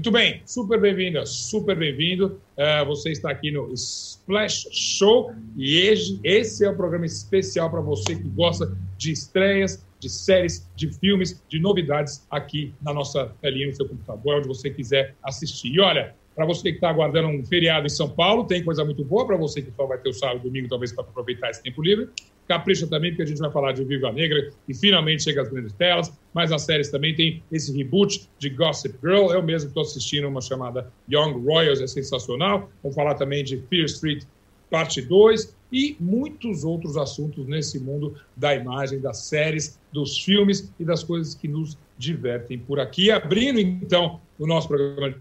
Muito bem, super bem-vinda, super bem-vindo. Uh, você está aqui no Splash Show e esse é um programa especial para você que gosta de estreias, de séries, de filmes, de novidades aqui na nossa telinha, no seu computador, onde você quiser assistir. E olha, para você que está aguardando um feriado em São Paulo, tem coisa muito boa. Para você que só vai ter o sábado e domingo, talvez para aproveitar esse tempo livre. Capricha também, porque a gente vai falar de Viva Negra, e finalmente chega às grandes telas. Mas nas séries também tem esse reboot de Gossip Girl. Eu mesmo estou assistindo uma chamada Young Royals, é sensacional. Vamos falar também de Fear Street parte 2 e muitos outros assuntos nesse mundo da imagem, das séries, dos filmes e das coisas que nos divertem por aqui. Abrindo então o nosso programa de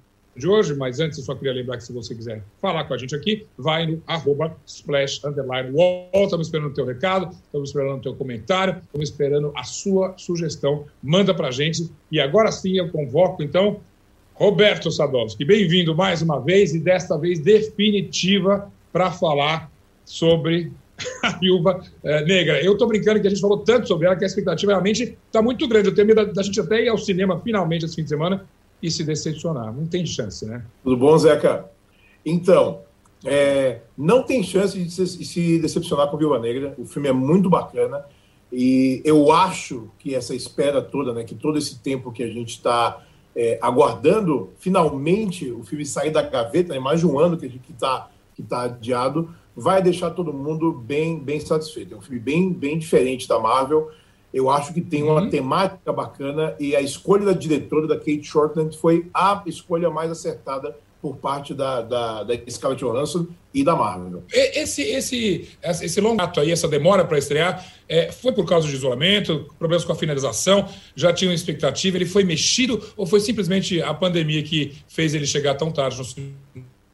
hoje, mas antes eu só queria lembrar que se você quiser falar com a gente aqui, vai no arroba splash underline wall. Estamos esperando o teu recado, estamos esperando o teu comentário, estamos esperando a sua sugestão. Manda para a gente. E agora sim eu convoco, então, Roberto Sadowski. Bem-vindo mais uma vez e desta vez definitiva para falar sobre a viúva é, negra. Eu estou brincando que a gente falou tanto sobre ela que a expectativa realmente está muito grande. Eu tenho medo da gente até ir ao cinema finalmente esse fim de semana e se decepcionar. Não tem chance, né? Tudo bom, Zeca? Então, é, não tem chance de se, decepcionar com Viúva Negra. O filme é muito bacana e eu acho que essa espera toda, né, que todo esse tempo que a gente está é, aguardando finalmente o filme sair da gaveta, né, mais de um ano que está que tá adiado, vai deixar todo mundo bem bem satisfeito. É um filme bem bem diferente da Marvel. Eu acho que tem uma uhum. temática bacana e a escolha da diretora, da Kate Shortland, foi a escolha mais acertada por parte da, da, da Scarlett Johansson e da Marvel. Esse, esse, esse longo ato aí, essa demora para estrear, é, foi por causa de isolamento, problemas com a finalização, já tinha uma expectativa, ele foi mexido ou foi simplesmente a pandemia que fez ele chegar tão tarde no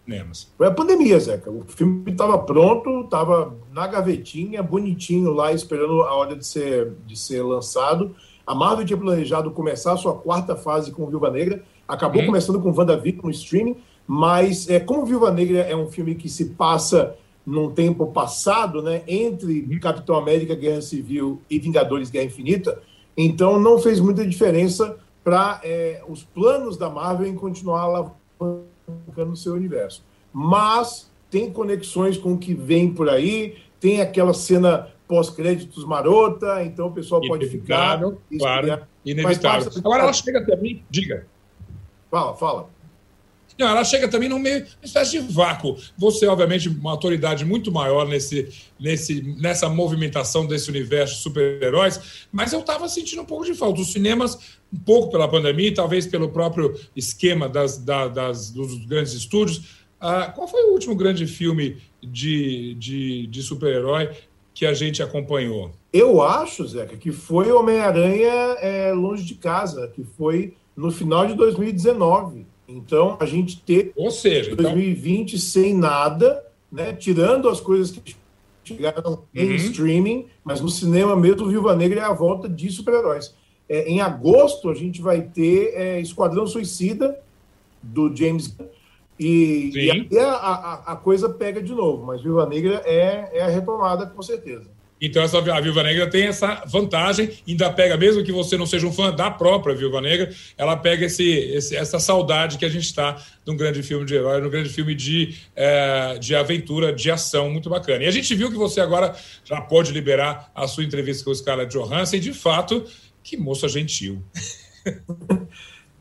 cinemas? Foi a pandemia, Zeca. O filme estava pronto, estava na gavetinha, bonitinho lá, esperando a hora de ser, de ser lançado. A Marvel tinha planejado começar a sua quarta fase com Viúva Negra, acabou hum. começando com WandaVision no streaming, mas é, como Viúva Negra é um filme que se passa num tempo passado, né, entre hum. Capitão América, Guerra Civil e Vingadores Guerra Infinita, então não fez muita diferença para é, os planos da Marvel em continuar alavancando no seu universo. Mas tem conexões com o que vem por aí, tem aquela cena pós-créditos marota, então o pessoal pode ficar. Claro, inevitável. Agora ela chega também, diga. Fala, fala. Não, ela chega também num meio, uma espécie de vácuo. Você, obviamente, uma autoridade muito maior nesse, nesse, nessa movimentação desse universo de super-heróis, mas eu estava sentindo um pouco de falta. Os cinemas, um pouco pela pandemia, talvez pelo próprio esquema das, da, das, dos grandes estúdios. Ah, qual foi o último grande filme de, de, de super-herói que a gente acompanhou? Eu acho, Zeca, que foi Homem-Aranha é, Longe de Casa, que foi no final de 2019. Então, a gente teve Ou seja, 2020 então... sem nada, né? tirando as coisas que chegaram uhum. em streaming, mas no cinema mesmo, Viúva Negra é a volta de super-heróis. É, em agosto, a gente vai ter é, Esquadrão Suicida, do James Gunn, e, e aí a, a, a, coisa pega de novo, mas Viúva Negra é, é a retomada, com certeza. Então, essa, a Viúva Negra tem essa vantagem, ainda pega, mesmo que você não seja um fã da própria Viúva Negra, ela pega esse, esse essa saudade que a gente está de um grande filme de herói, de um grande filme de, é, de aventura, de ação, muito bacana. E a gente viu que você agora já pode liberar a sua entrevista com o Scarlett Johansson, e de fato, que moça gentil.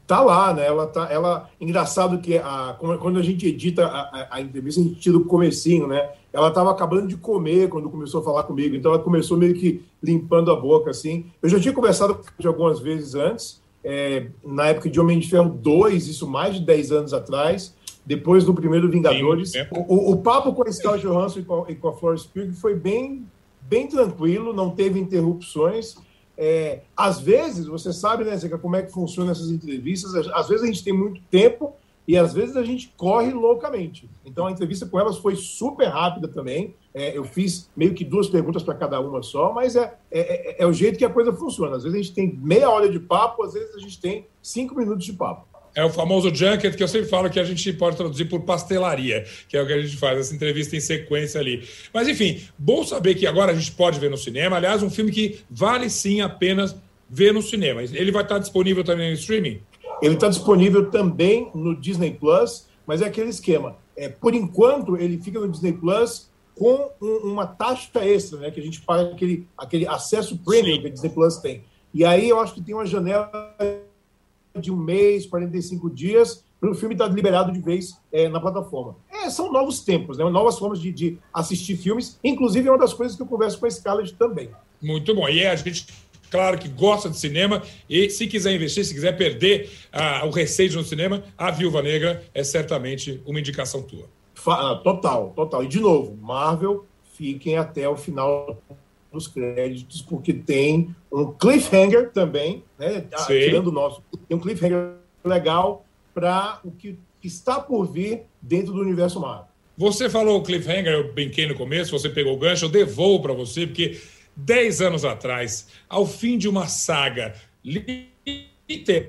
tá lá, né? Ela tá, ela engraçado que a, quando a gente edita a, a, a entrevista, a gente tira o comecinho, né? Ela estava acabando de comer quando começou a falar comigo, então ela começou meio que limpando a boca, assim. Eu já tinha conversado com algumas vezes antes, é, na época de Homem de Ferro 2, isso mais de 10 anos atrás, depois do primeiro Vingadores. O, o, papo com a Scarlett Johansson e com, e com a Florence Pugh foi bem, bem tranquilo, não teve interrupções. É, às vezes, você sabe, né, Zeca, como é que funciona essas entrevistas. Às vezes a gente tem muito tempo e às vezes a gente corre loucamente. Então a entrevista com elas foi super rápida também. É, eu fiz meio que duas perguntas para cada uma só, mas é, é, é, é, o jeito que a coisa funciona. Às vezes a gente tem meia hora de papo, às vezes a gente tem cinco minutos de papo. É o famoso junket que eu sempre falo que a gente pode traduzir por pastelaria, que é o que a gente faz, essa entrevista em sequência ali. Mas enfim, bom saber que agora a gente pode ver no cinema. Aliás, um filme que vale sim apenas ver no cinema. Ele vai estar disponível também no streaming? Ele está disponível também no Disney Plus, mas é aquele esquema. É, por enquanto, ele fica no Disney Plus com um, uma taxa extra, né? Que a gente paga aquele, aquele acesso premium Sim. que a Disney Plus tem. E aí eu acho que tem uma janela de um mês, 45 dias, para o filme estar tá liberado de vez é, na plataforma. É, são novos tempos, né? novas formas de, de, assistir filmes. Inclusive, é uma das coisas que eu converso com a Scarlett também. Muito bom. E é, a gente, claro que gosta de cinema e se quiser investir, se quiser perder uh, o receio no cinema, A Viúva Negra é certamente uma indicação tua. Ah, total, total. E, de novo, Marvel, fiquem até o final dos créditos, porque tem um cliffhanger também, né? Ah, tirando o nosso. Tem um cliffhanger legal para o que está por vir dentro do universo Marvel. Você falou cliffhanger, eu brinquei no começo, você pegou o gancho, eu devolvo para você, porque 10 anos atrás, ao fim de uma saga,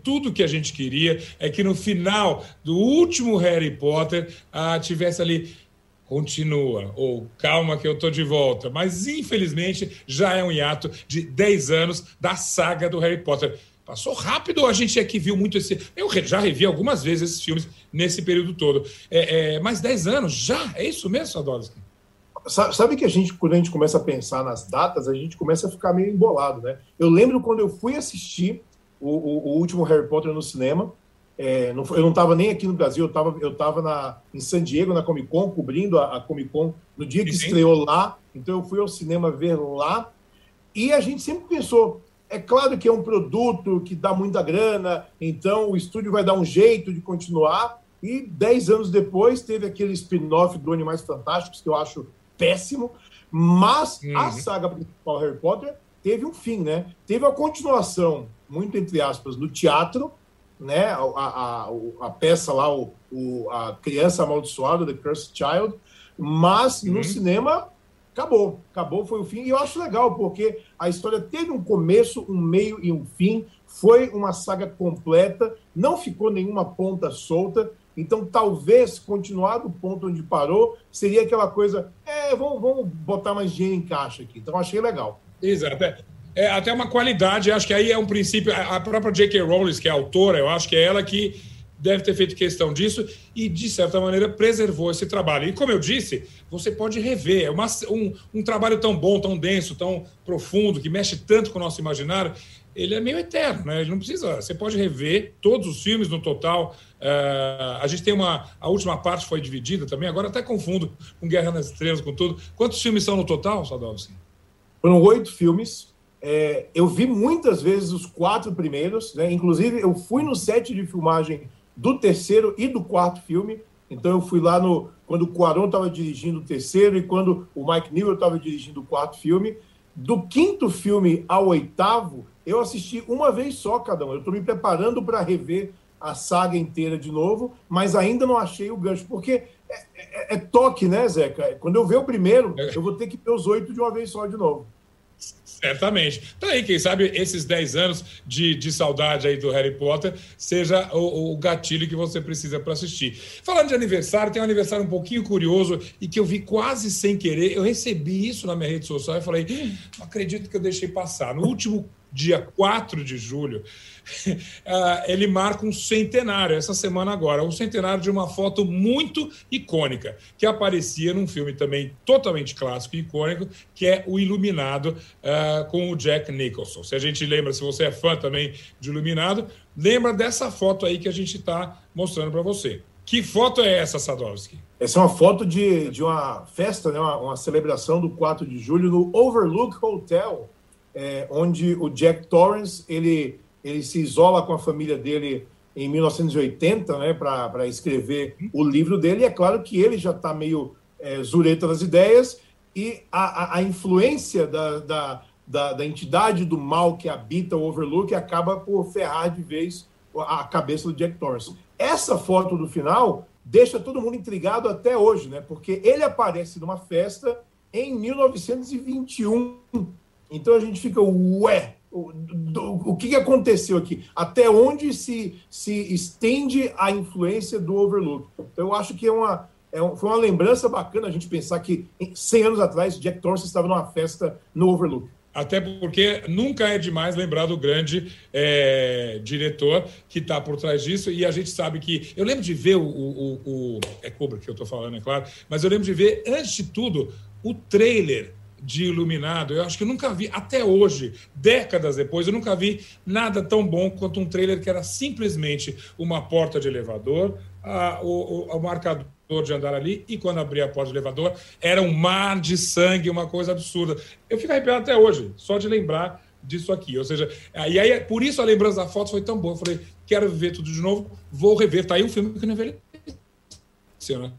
tudo que a gente queria é que no final do último Harry Potter ah, tivesse ali continua, ou calma que eu tô de volta. Mas, infelizmente, já é um hiato de 10 anos da saga do Harry Potter. Passou rápido, a gente aqui viu muito esse. Eu já revi algumas vezes esses filmes nesse período todo. É, é, mais 10 anos, já? É isso mesmo, Sadowski? Sabe que a gente, quando a gente começa a pensar nas datas, a gente começa a ficar meio embolado, né? Eu lembro quando eu fui assistir o, o, o último Harry Potter no cinema, é, não, eu não estava nem aqui no Brasil, eu estava eu tava na, em San Diego, na Comic Con, cobrindo a, a Comic Con no dia que Sim. estreou lá. Então eu fui ao cinema ver lá. E a gente sempre pensou, é claro que é um produto que dá muita grana, então o estúdio vai dar um jeito de continuar. E dez anos depois teve aquele spin-off do Animais Fantásticos, que eu acho péssimo. Mas uhum. a saga principal Harry Potter teve um fim, né? Teve a continuação, muito entre aspas, no teatro, né, a, a, a, peça lá, o, o, a Criança Amaldiçoada, The Cursed Child, mas uhum. no cinema acabou, acabou, foi o fim. E eu acho legal, porque a história teve um começo, um meio e um fim, foi uma saga completa, não ficou nenhuma ponta solta. Então, talvez continuar do ponto onde parou seria aquela coisa, é, vamos, vamos botar mais dinheiro em caixa aqui. Então, achei legal. Exato. É, até uma qualidade, acho que aí é um princípio. A própria J.K. Rowling, que é autora, eu acho que é ela que deve ter feito questão disso e, de certa maneira, preservou esse trabalho. E, como eu disse, você pode rever. É uma, um, um trabalho tão bom, tão denso, tão profundo, que mexe tanto com o nosso imaginário, ele é meio eterno, né? Ele não precisa. Você pode rever todos os filmes no total. Uh, a gente tem uma. A última parte foi dividida também, agora até confundo com Guerra nas Estrelas, com tudo. Quantos filmes são no total, Sadovski? Foram oito filmes. É, eu vi muitas vezes os quatro primeiros, né? inclusive eu fui no set de filmagem do terceiro e do quarto filme. Então eu fui lá no quando o Cuarón estava dirigindo o terceiro e quando o Mike Newell estava dirigindo o quarto filme. Do quinto filme ao oitavo, eu assisti uma vez só cada um. Eu estou me preparando para rever a saga inteira de novo, mas ainda não achei o gancho, porque é, é, é toque, né, Zeca? Quando eu ver o primeiro, eu vou ter que ver os oito de uma vez só de novo. Certamente. Tá aí, quem sabe esses 10 anos de, de saudade aí do Harry Potter seja o, o gatilho que você precisa para assistir. Falando de aniversário, tem um aniversário um pouquinho curioso e que eu vi quase sem querer. Eu recebi isso na minha rede social e falei: não acredito que eu deixei passar. No último dia 4 de julho, ele marca um centenário, essa semana agora, um centenário de uma foto muito icônica, que aparecia num filme também totalmente clássico e icônico, que é O Iluminado, uh, com o Jack Nicholson. Se a gente lembra, se você é fã também de Iluminado, lembra dessa foto aí que a gente está mostrando para você. Que foto é essa, Sadowski? Essa é uma foto de, de uma festa, né? uma, uma celebração do 4 de julho no Overlook Hotel, é, onde o Jack Torrance ele, ele se isola com a família dele em 1980 né, para escrever o livro dele. E é claro que ele já está meio é, zureta das ideias e a, a, a influência da, da, da, da, entidade do mal que habita o Overlook acaba por ferrar de vez a cabeça do Jack Torrance. Essa foto do final deixa todo mundo intrigado até hoje, né? Porque ele aparece numa festa em 1921 então a gente fica, ué, o, do, o que, aconteceu aqui? Até onde se, se estende a influência do Overlook? Então eu acho que é uma, é um, foi uma lembrança bacana a gente pensar que 100 anos atrás Jack Torrance estava numa festa no Overlook. Até porque nunca é demais lembrar do grande é, diretor que está por trás disso. E a gente sabe que. Eu lembro de ver o. o, o é Cobra que eu estou falando, é claro. Mas eu lembro de ver, antes de tudo, o trailer de Iluminado. Eu acho que eu nunca vi, até hoje, décadas depois, eu nunca vi nada tão bom quanto um trailer que era simplesmente uma porta de elevador, a, o, o, o marcador de andar ali, e quando abria a porta do elevador, era um mar de sangue, uma coisa absurda. Eu fico arrepiado até hoje, só de lembrar disso aqui. Ou seja, e aí, por isso a lembrança da foto foi tão boa. Eu falei, quero ver tudo de novo, vou rever. Tá aí um filme que não envelheceu, né?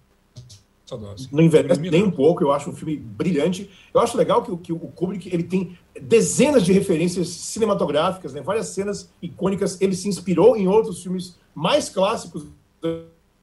Não envelhece nem um pouco, eu acho um filme brilhante. Eu acho legal que, que o Kubrick ele tem dezenas de referências cinematográficas, né? várias cenas icônicas. Ele se inspirou em outros filmes mais clássicos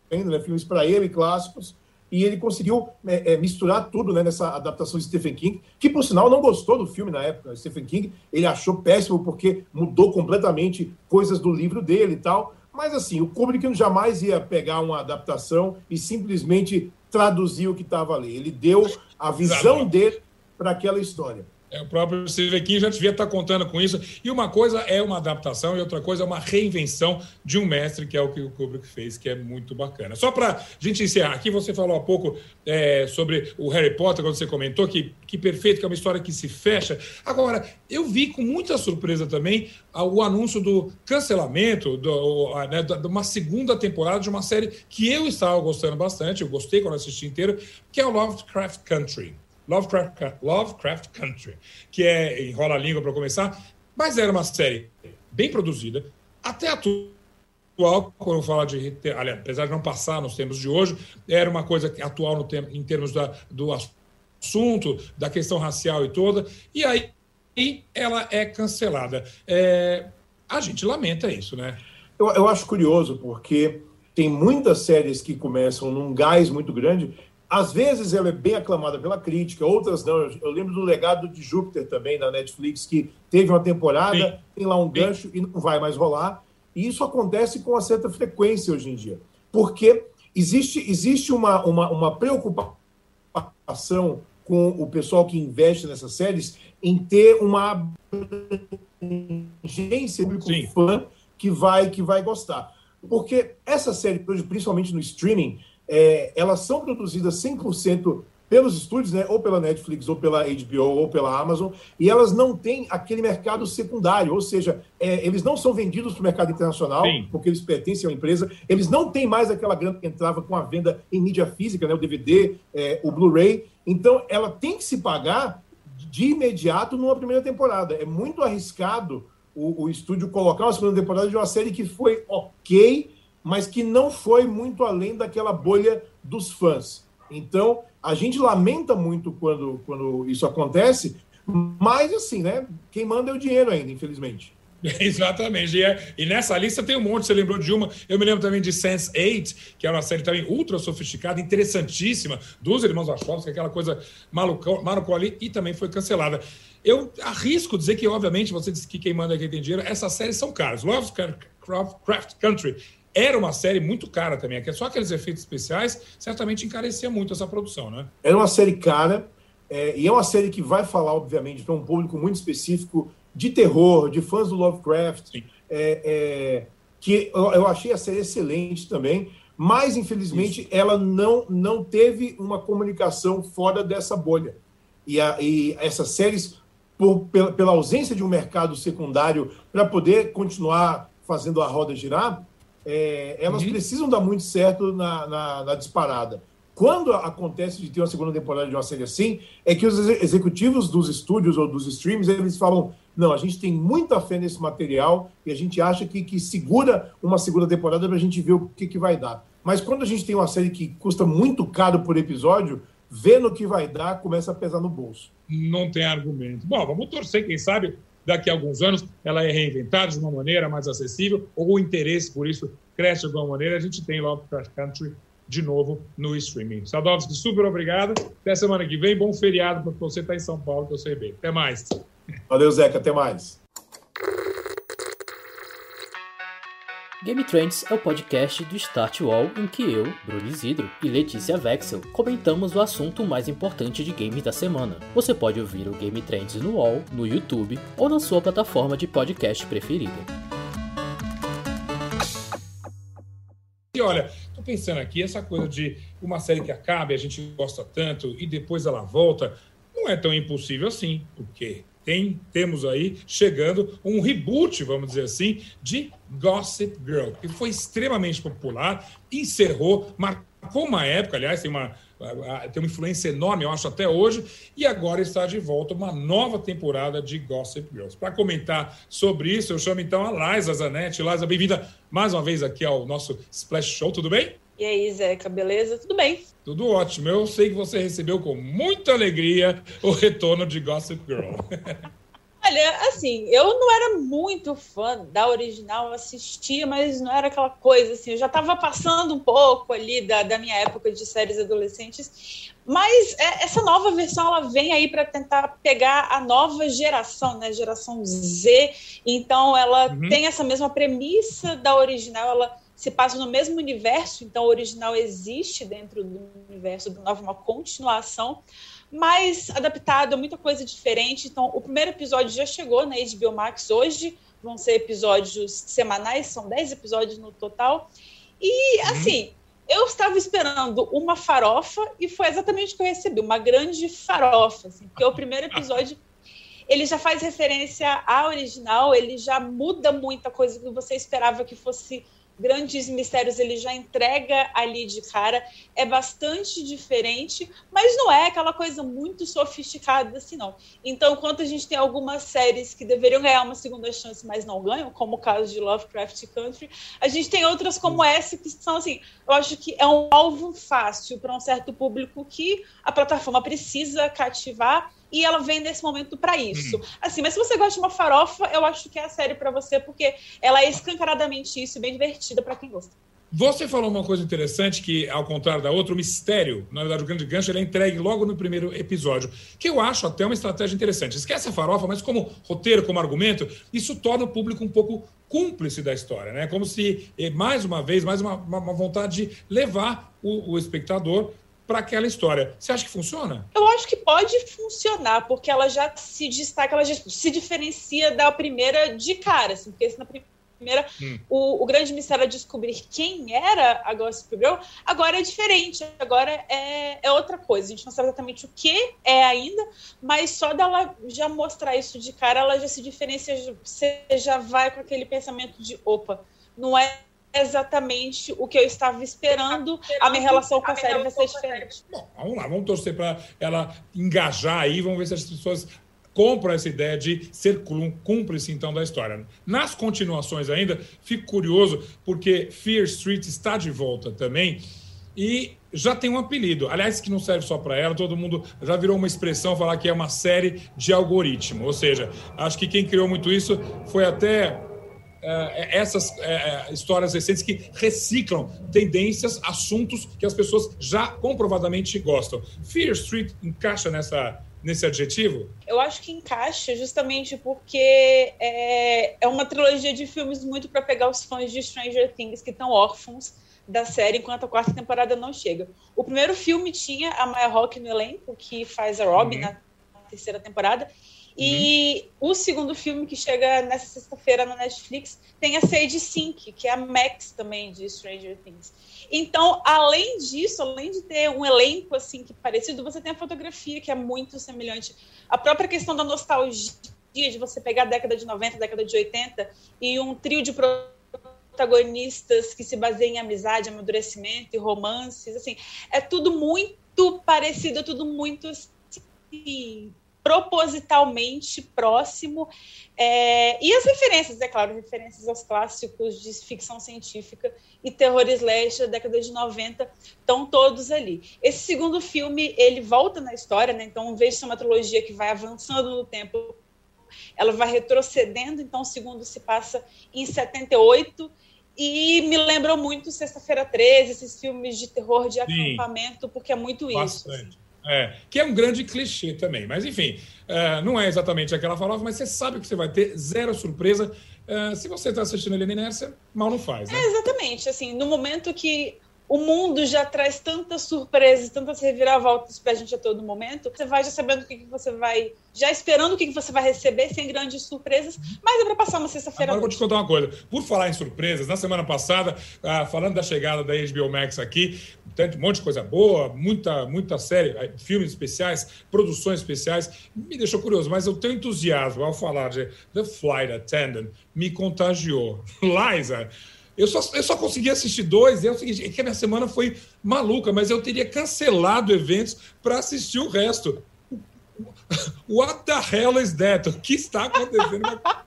ainda, né? filmes para ele clássicos. E ele conseguiu é, é, misturar tudo né, nessa adaptação de Stephen King, que por sinal não gostou do filme na época. Stephen King ele achou péssimo porque mudou completamente coisas do livro dele e tal. Mas assim, o Kubrick jamais ia pegar uma adaptação e simplesmente traduzir o que estava ali. Ele deu a visão dele para aquela história. É, o próprio King já devia estar contando com isso. E uma coisa é uma adaptação e outra coisa é uma reinvenção de um mestre, que é o que o Kubrick fez, que é muito bacana. Só para a gente encerrar, aqui você falou há pouco é, sobre o Harry Potter, quando você comentou que, que perfeito, que é uma história que se fecha. Agora, eu vi com muita surpresa também o anúncio do cancelamento do, né, de uma segunda temporada de uma série que eu estava gostando bastante, eu gostei quando assisti inteiro, que é o Lovecraft Country. Lovecraft, Lovecraft Country, que é enrola a língua para começar, mas era uma série bem produzida, até atual, quando eu falo de. Aliás, apesar de não passar nos tempos de hoje, era uma coisa atual no tempo, em termos da, do assunto, da questão racial e toda, e aí e ela é cancelada. É, a gente lamenta isso, né? Eu, eu acho curioso, porque tem muitas séries que começam num gás muito grande às vezes ela é bem aclamada pela crítica, outras não. Eu, lembro do Legado de Júpiter também, da Netflix, que teve uma temporada, Sim. tem lá um gancho e não vai mais rolar. E isso acontece com uma certa frequência hoje em dia. Porque existe, existe uma, uma, uma preocupação com o pessoal que investe nessas séries em ter uma abrangência público fã que vai, que vai gostar. Porque essa série, principalmente no streaming, é, elas são produzidas 100% pelos estúdios, né, ou pela Netflix, ou pela HBO, ou pela Amazon, e elas não têm aquele mercado secundário, ou seja, é, eles não são vendidos para o mercado internacional, Sim. porque eles pertencem uma empresa, eles não têm mais aquela grana que entrava com a venda em mídia física, né, o DVD, é, o Blu-ray, então ela tem que se pagar de imediato numa primeira temporada. É muito arriscado o, o estúdio colocar uma segunda temporada de uma série que foi ok, mas que não foi muito além daquela bolha dos fãs. Então, a gente lamenta muito quando, quando isso acontece, mas assim, né? Quem manda é o dinheiro ainda, infelizmente. Exatamente. E, é, e, nessa lista tem um monte, você lembrou de uma. Eu me lembro também de Sense8, que era uma série também ultra sofisticada, interessantíssima, dos irmãos Wachowski, aquela coisa maluco ali, e também foi cancelada. Eu arrisco dizer que, obviamente, você disse que quem manda é quem tem dinheiro, essas séries são caras. Lovecraft Country era uma série muito cara também, que é só aqueles efeitos especiais, certamente encarecia muito essa produção, né? Era uma série cara, é, e é uma série que vai falar, obviamente, para um público muito específico de terror, de fãs do Lovecraft, é, é, que eu, eu, achei a série excelente também, mas infelizmente Isso. ela não, não teve uma comunicação fora dessa bolha. E, a, e essas séries, por, pela, pela ausência de um mercado secundário para poder continuar fazendo a roda girar, é, elas uhum. precisam dar muito certo na, na, na, disparada. Quando acontece de ter uma segunda temporada de uma série assim, é que os executivos dos estúdios ou dos streams, eles falam, não, a gente tem muita fé nesse material e a gente acha que, que segura uma segunda temporada para a gente ver o que, que vai dar. Mas quando a gente tem uma série que custa muito caro por episódio, vendo o que vai dar, começa a pesar no bolso. Não tem argumento. Bom, vamos torcer, quem sabe daqui a alguns anos ela é reinventada de uma maneira mais acessível, ou o interesse por isso cresce de alguma maneira, a gente tem Lovecraft Country de novo no streaming. Sadovski, super obrigado. Até semana que vem. Bom feriado para você estar tá em São Paulo, que eu sei bem. Até mais. Valeu, Zeca. Até mais. Game Trends é o podcast do Start Wall em que eu, Bruno Isidro e Letícia Vexel comentamos o assunto mais importante de games da semana. Você pode ouvir o Game Trends no Wall, no YouTube ou na sua plataforma de podcast preferida. E olha, tô pensando aqui, essa coisa de uma série que acaba e a gente gosta tanto e depois ela volta, não é tão impossível assim, porque tem, temos aí chegando um reboot, vamos dizer assim, de Gossip Girl, que foi extremamente popular, encerrou, marcou uma época, aliás, tem uma, tem uma influência enorme, eu acho, até hoje, e agora está de volta uma nova temporada de Gossip Girls. Para comentar sobre isso, eu chamo então a Liza Zanetti. Liza, bem-vinda mais uma vez aqui ao nosso Splash Show, tudo bem? E aí, Zeca, beleza? Tudo bem? Tudo ótimo. Eu sei que você recebeu com muita alegria o retorno de Gossip Girl. Olha, assim, eu não era muito fã da original, eu assistia, mas não era aquela coisa assim. Eu já estava passando um pouco ali da, da minha época de séries adolescentes, mas é, essa nova versão ela vem aí para tentar pegar a nova geração, né? Geração Z. Então ela uhum. tem essa mesma premissa da original, ela se passa no mesmo universo, então o original existe dentro do universo do novo, uma continuação, mas adaptado a muita coisa diferente. Então, o primeiro episódio já chegou na HBO Max hoje, vão ser episódios semanais, são 10 episódios no total. E, uhum. assim, eu estava esperando uma farofa e foi exatamente o que eu recebi, uma grande farofa, assim, porque o primeiro episódio ele já faz referência à original, ele já muda muita coisa que você esperava que fosse Grandes Mistérios ele já entrega ali de cara, é bastante diferente, mas não é aquela coisa muito sofisticada assim, não. Então, enquanto a gente tem algumas séries que deveriam ganhar uma segunda chance, mas não ganham, como o caso de Lovecraft Country, a gente tem outras como essa que são assim, eu acho que é um alvo fácil para um certo público que a plataforma precisa cativar e ela vem nesse momento para isso. Uhum. Assim, mas se você gosta de uma farofa, eu acho que é a série para você, porque ela é escancaradamente isso, bem divertida para quem gosta. Você falou uma coisa interessante que, ao contrário da outra, o mistério, na verdade, o grande gancho, ele é entregue logo no primeiro episódio, que eu acho até uma estratégia interessante. Esquece a farofa, mas como roteiro, como argumento, isso torna o público um pouco cúmplice da história, né? Como se, eh, mais uma vez, mais uma, uma vontade de levar o, o espectador para aquela história. Você acha que funciona? Eu acho que pode funcionar, porque ela já se destaca, ela já se diferencia da primeira de cara, assim, porque na primeira hum. o, o, grande mistério é descobrir quem era a Gossip Girl, agora é diferente, agora é, é outra coisa. A gente não sabe exatamente o que é ainda, mas só dela já mostrar isso de cara, ela já se diferencia, você já vai com aquele pensamento de opa, não é exatamente o que eu estava esperando, a minha relação com a, série vai ser diferente. Bom, vamos lá, vamos torcer para ela engajar aí, vamos ver se as pessoas compram essa ideia de ser cúmplice, então, da história. Nas continuações ainda, fico curioso, porque Fear Street está de volta também, e já tem um apelido. Aliás, que não serve só para ela, todo mundo já virou uma expressão falar que é uma série de algoritmo. Ou seja, acho que quem criou muito isso foi até essas é, histórias recentes que reciclam tendências, assuntos que as pessoas já comprovadamente gostam. Fear Street encaixa nessa, nesse adjetivo? Eu acho que encaixa justamente porque é, é uma trilogia de filmes muito para pegar os fãs de Stranger Things que estão órfãos da série enquanto a quarta temporada não chega. O primeiro filme tinha a Maya Hawke no elenco, que faz a Robin uhum. na terceira temporada, e uhum. o segundo filme que chega nessa sexta-feira na Netflix tem a Sage Sink, que é a Max também de Stranger Things. Então, além disso, além de ter um elenco assim que parecido, você tem a fotografia que é muito semelhante. A própria questão da nostalgia de você pegar a década de 90, década de 80 e um trio de protagonistas que se baseiam em amizade, amadurecimento e romances, assim, é tudo muito parecido, é tudo muito assim, propositalmente próximo. É, e as referências, é claro, referências aos clássicos de ficção científica e terror slash da década de 90 estão todos ali. Esse segundo filme, ele volta na história, né? então, vez de ser uma trilogia que vai avançando no tempo, ela vai retrocedendo, então o segundo se passa em 78, e me lembrou muito Sexta-feira 13, esses filmes de terror de acampamento, porque é muito isso. Assim. É, que é um grande clichê também. Mas, enfim, uh, não é exatamente aquela farofa, mas você sabe que você vai ter zero surpresa. Uh, se você está assistindo ele na inércia, mal não faz. Né? É, exatamente. Assim, no momento que o mundo já traz tantas surpresas, tantas reviravoltas pra gente a todo momento. Você vai já sabendo o que, que você vai. Já esperando o que, que você vai receber, sem grandes surpresas, mas é pra passar uma sexta-feira. Agora eu vou te contar uma coisa. Por falar em surpresas, na semana passada, ah, falando da chegada da HBO Max aqui, tanto um monte de coisa boa, muita, muita série, eh, filmes especiais, produções especiais, me deixou curioso, mas o teu entusiasmo ao falar de The Flight Attendant me contagiou. Liza. Eu só, eu só consegui assistir dois, e é o seguinte, é que a minha semana foi maluca, mas eu teria cancelado eventos para assistir o resto. What the hell is that? O que está acontecendo?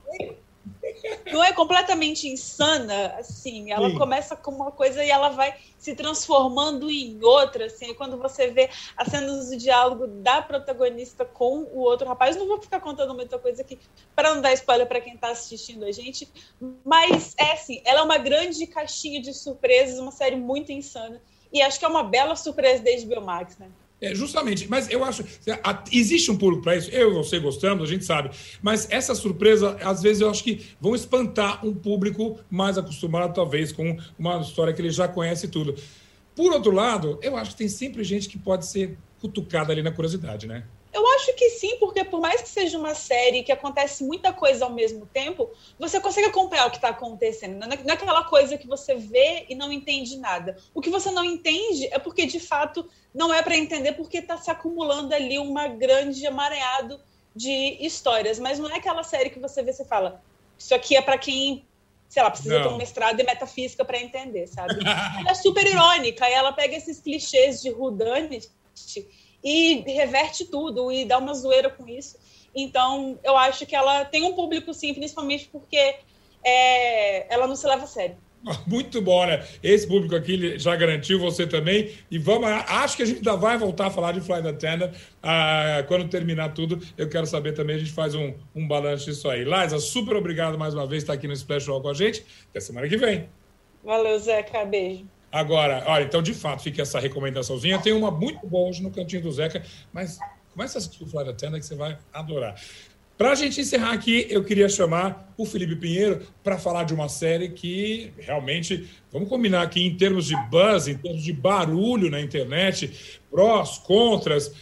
não é completamente insana, assim, ela Sim. começa com uma coisa e ela vai se transformando em outra, assim, quando você vê as cenas de diálogo da protagonista com o outro rapaz, não vou ficar contando muita coisa aqui para não dar spoiler para quem está assistindo a gente, mas é assim, ela é uma grande caixinha de surpresas, uma série muito insana, e acho que é uma bela surpresa desde Biomax, né? É, justamente, mas eu acho. Existe um público para isso, eu e você gostamos, a gente sabe. Mas essa surpresa, às vezes, eu acho que vão espantar um público mais acostumado, talvez, com uma história que ele já conhece tudo. Por outro lado, eu acho que tem sempre gente que pode ser cutucada ali na curiosidade, né? Eu acho que sim, porque por mais que seja uma série que acontece muita coisa ao mesmo tempo, você consegue acompanhar o que está acontecendo. Não é aquela coisa que você vê e não entende nada. O que você não entende é porque, de fato, não é para entender porque está se acumulando ali uma grande amareado de histórias. Mas não é aquela série que você vê e fala, isso aqui é para quem sei lá, precisa não. ter um mestrado em metafísica para entender, sabe? ela é super irônica, e ela pega esses clichês de Rudanit e reverte tudo e dá uma zoeira com isso. Então, eu acho que ela tem um público, sim, principalmente porque é, ela não se leva a sério. Muito bom, né? Esse público aqui já garantiu você também. E vamos, acho que a gente ainda vai voltar a falar de Flight Attendant. Ah, quando terminar tudo, eu quero saber também, a gente faz um, um balanço disso aí. Liza, super obrigado mais uma vez por estar aqui no Splash Roll com a gente. Até semana que vem. Valeu, Zeca. Beijo. Agora, olha, então de fato fica essa recomendaçãozinha. Tem uma muito boa hoje no cantinho do Zeca, mas começa a assistir o Flight Attendant que você vai adorar. Para a gente encerrar aqui, eu queria chamar o Felipe Pinheiro para falar de uma série que realmente, vamos combinar aqui em termos de buzz, em termos de barulho na internet, prós, contras.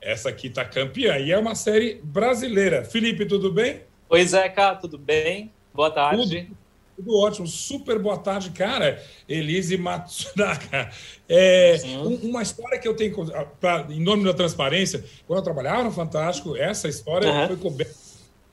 Essa aqui está campeã e é uma série brasileira. Felipe, tudo bem? Oi, Zeca, tudo bem? Boa tarde. Tudo. Tudo ótimo, super boa tarde, cara. Elise Matsunaga. É, um, uma história que eu tenho, pra, em nome da transparência, quando eu trabalhava no Fantástico, essa história uhum. foi coberta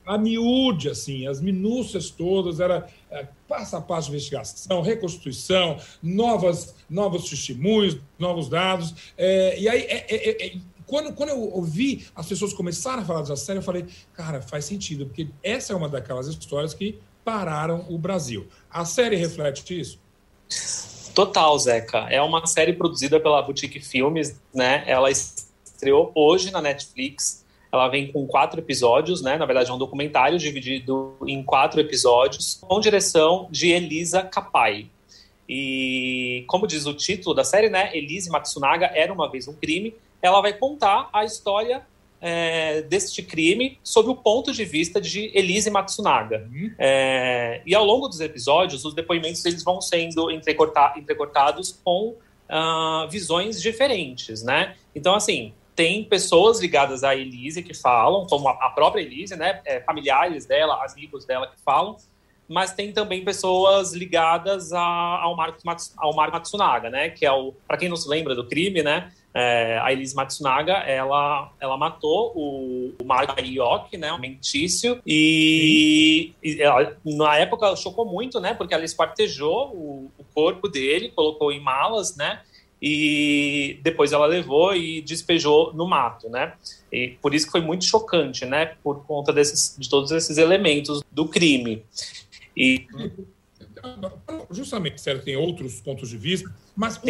a miúde, assim, as minúcias todas, era é, passo a passo de investigação, reconstituição, novas, novos testemunhos, novos dados. É, e aí, é, é, é quando, quando eu ouvi as pessoas começarem a falar dessa série, eu falei, cara, faz sentido, porque essa é uma daquelas histórias que pararam o Brasil. A série reflete isso? Total, Zeca. É uma série produzida pela Boutique Filmes, né? Ela estreou hoje na Netflix. Ela vem com quatro episódios, né? Na verdade, é um documentário dividido em quatro episódios, com direção de Elisa Capai. E como diz o título da série, né? Elise Matsunaga era uma vez um crime. Ela vai contar a história é, deste crime sob o ponto de vista de Elise Matsunaga. Uhum. É, e ao longo dos episódios, os depoimentos eles vão sendo entrecorta entrecortados com uh, visões diferentes, né? Então, assim, tem pessoas ligadas à Elise que falam, como a própria Elise, né? É, familiares dela, amigos dela que falam, mas tem também pessoas ligadas a, ao, Marco, ao Marco Matsunaga, né? Que é o, para quem não se lembra do crime, né? É, a Elise Matsunaga, ela, ela matou o, o Marco Ioki, né, o mentício, e, e ela, na época chocou muito, né, porque ela esquartejou o, o corpo dele, colocou em malas, né, e depois ela levou e despejou no mato, né? E por isso que foi muito chocante, né? Por conta desses, de todos esses elementos do crime. E justamente, certo, tem outros pontos de vista, mas Sim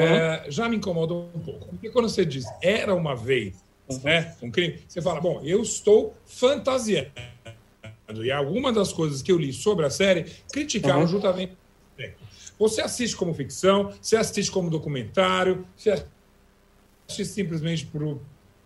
é, já me incomodou um pouco. Porque quando você diz era uma vez uhum. né, um crime, você fala, bom, eu estou fantasiando. E algumas das coisas que eu li sobre a série criticaram uhum. justamente. Você assiste como ficção, você assiste como documentário, você simplesmente por,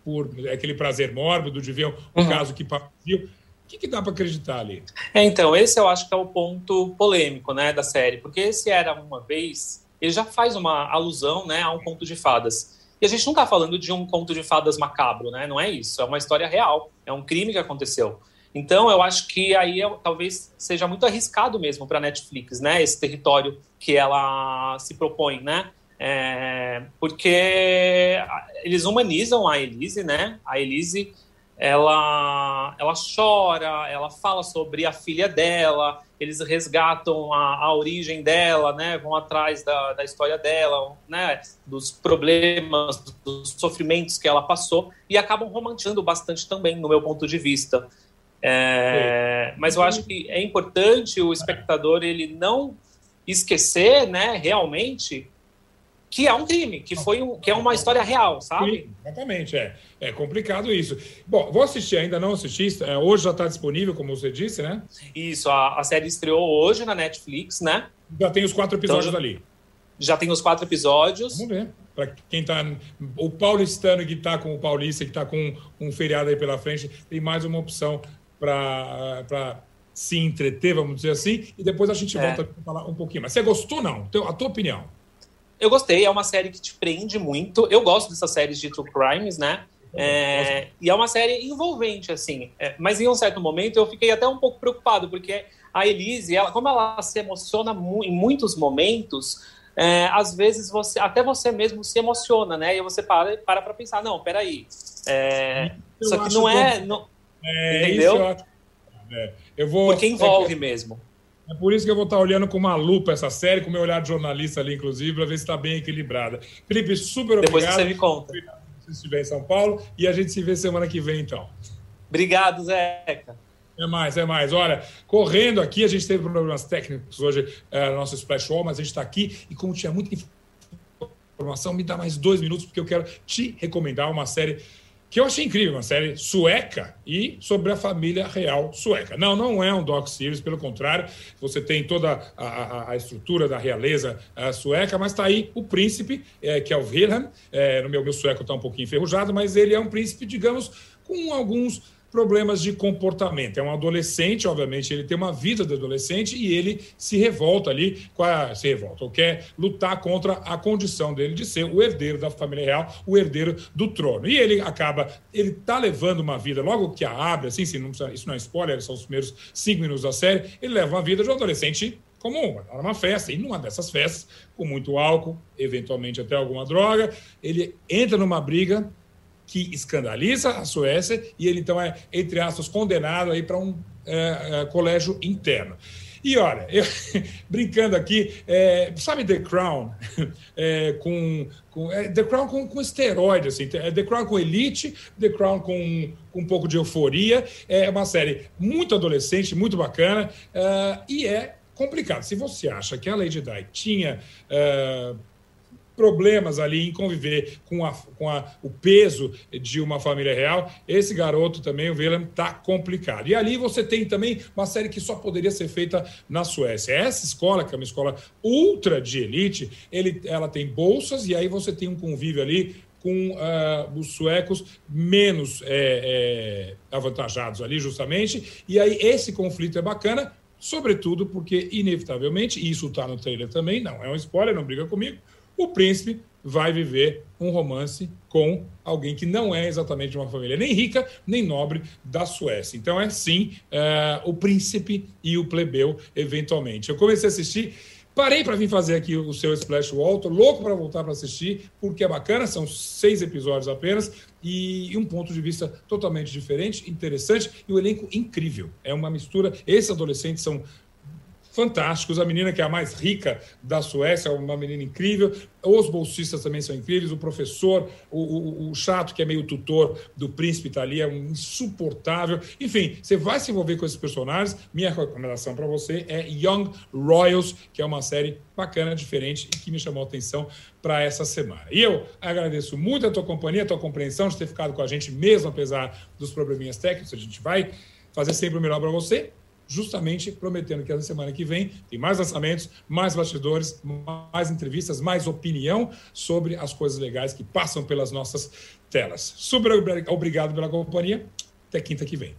por aquele prazer mórbido de ver um uhum. caso que partiu? O que, que dá para acreditar ali? É, então, esse eu acho que é o ponto polêmico né, da série, porque esse era uma vez, ele já faz uma alusão né, a um conto de fadas. E a gente não está falando de um conto de fadas macabro, né? Não é isso. É uma história real. É um crime que aconteceu. Então, eu acho que aí talvez seja muito arriscado mesmo para a Netflix, né? Esse território que ela se propõe, né? É, porque eles humanizam a Elise, né? A Elise, ela, ela chora, ela fala sobre a filha dela, eles resgatam a, a origem dela, né? Vão atrás da, da história dela, né? Dos problemas, dos sofrimentos que ela passou e acabam romantizando bastante também, no meu ponto de vista. É, mas eu acho que é importante o espectador ele não esquecer, né? Realmente que é um crime, que foi um, que é uma história real, sabe? Sim, exatamente, é. É complicado isso. Bom, vou assistir, ainda não assisti, é, hoje já está disponível, como você disse, né? Isso, a, a, série estreou hoje na Netflix, né? Já tem os quatro episódios então, ali. Já tem os quatro episódios. Vamos ver. Para quem está. O paulistano que está com o paulista, que está com um feriado aí pela frente, tem mais uma opção para se entreter, vamos dizer assim, e depois a gente é. volta a falar um pouquinho. Mas você gostou, não? A tua opinião? Eu gostei, é uma série que te prende muito. Eu gosto dessas séries de true crimes, né? É, e é uma série envolvente, assim. É, mas em um certo momento eu fiquei até um pouco preocupado, porque a Elise, ela, como ela se emociona mu em muitos momentos, é, às vezes você até você mesmo se emociona, né? E você para para pra pensar, não, peraí. É, isso aqui não é. Não, é entendeu? eu, é, eu vou, porque envolve mesmo. É por isso que eu vou estar olhando com uma lupa essa série, com o meu olhar de jornalista ali, inclusive, para ver se está bem equilibrada. Felipe, super obrigado. Depois você me conta. Se estiver em São Paulo. E a gente se vê semana que vem, então. Obrigado, Zeca. É mais, é mais. Olha, correndo aqui, a gente teve problemas técnicos hoje é, no nosso Splash Wall, mas a gente está aqui e como tinha muita informação, me dá mais dois minutos, porque eu quero te recomendar uma série que eu achei incrível, uma série sueca e sobre a família real sueca. Não, não é um doc-series, pelo contrário, você tem toda a, a, a estrutura da realeza a sueca, mas está aí o príncipe, é, que é o Wilhelm, é, no meu, meu sueco está um pouquinho enferrujado, mas ele é um príncipe, digamos, com alguns problemas de comportamento. É um adolescente, obviamente, ele tem uma vida de adolescente e ele se revolta ali, se revolta, ou quer lutar contra a condição dele de ser o herdeiro da família real, o herdeiro do trono. E ele acaba, ele tá levando uma vida, logo que a abre, assim, assim não isso não é spoiler, são os primeiros cinco minutos da série, ele leva uma vida de um adolescente comum, vai uma festa, e numa dessas festas, com muito álcool, eventualmente até alguma droga, ele entra numa briga que escandaliza a Suécia e ele então é, entre aspas, condenado aí para um é, é, colégio interno. E olha, eu, brincando aqui, é, sabe The Crown? É, com, com é, The Crown com, com esteroide, assim, é The Crown com Elite, The Crown com, com um pouco de euforia. É uma série muito adolescente, muito bacana, uh, e é complicado. Se você acha que a Lady Di tinha. Uh, problemas ali em conviver com, a, com a, o peso de uma família real, esse garoto também, o Willem, está complicado. E ali você tem também uma série que só poderia ser feita na Suécia. Essa escola, que é uma escola ultra de elite, ele, ela tem bolsas e aí você tem um convívio ali com uh, os suecos menos é, é, avantajados ali, justamente. E aí esse conflito é bacana, sobretudo porque, inevitavelmente, e isso está no trailer também, não é um spoiler, não briga comigo, o príncipe vai viver um romance com alguém que não é exatamente uma família nem rica nem nobre da Suécia. Então é sim é, o príncipe e o plebeu, eventualmente. Eu comecei a assistir. Parei para vir fazer aqui o seu Splash Wall, tô louco para voltar para assistir, porque é bacana, são seis episódios apenas, e um ponto de vista totalmente diferente, interessante, e o elenco incrível. É uma mistura. Esses adolescentes são fantásticos. A menina que é a mais rica da Suécia, é uma menina incrível. Os bolsistas também são incríveis. O professor, o, o, o chato que é meio tutor do príncipe está ali, é um insuportável. Enfim, você vai se envolver com esses personagens. Minha recomendação para você é Young Royals, que é uma série bacana, diferente e que me chamou a atenção para essa semana. E eu agradeço muito a tua companhia, a tua compreensão de ter ficado com a gente, mesmo apesar dos probleminhas técnicos. A gente vai fazer sempre o melhor para você justamente prometendo que na semana que vem tem mais lançamentos, mais bastidores, mais entrevistas, mais opinião sobre as coisas legais que passam pelas nossas telas. Super obrigado pela companhia. Até quinta que vem.